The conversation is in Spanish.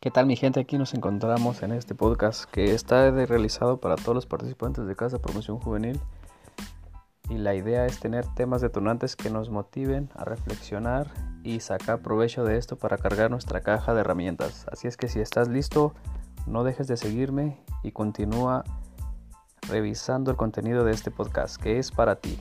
¿Qué tal mi gente? Aquí nos encontramos en este podcast que está realizado para todos los participantes de Casa Promoción Juvenil y la idea es tener temas detonantes que nos motiven a reflexionar y sacar provecho de esto para cargar nuestra caja de herramientas. Así es que si estás listo, no dejes de seguirme y continúa revisando el contenido de este podcast que es para ti.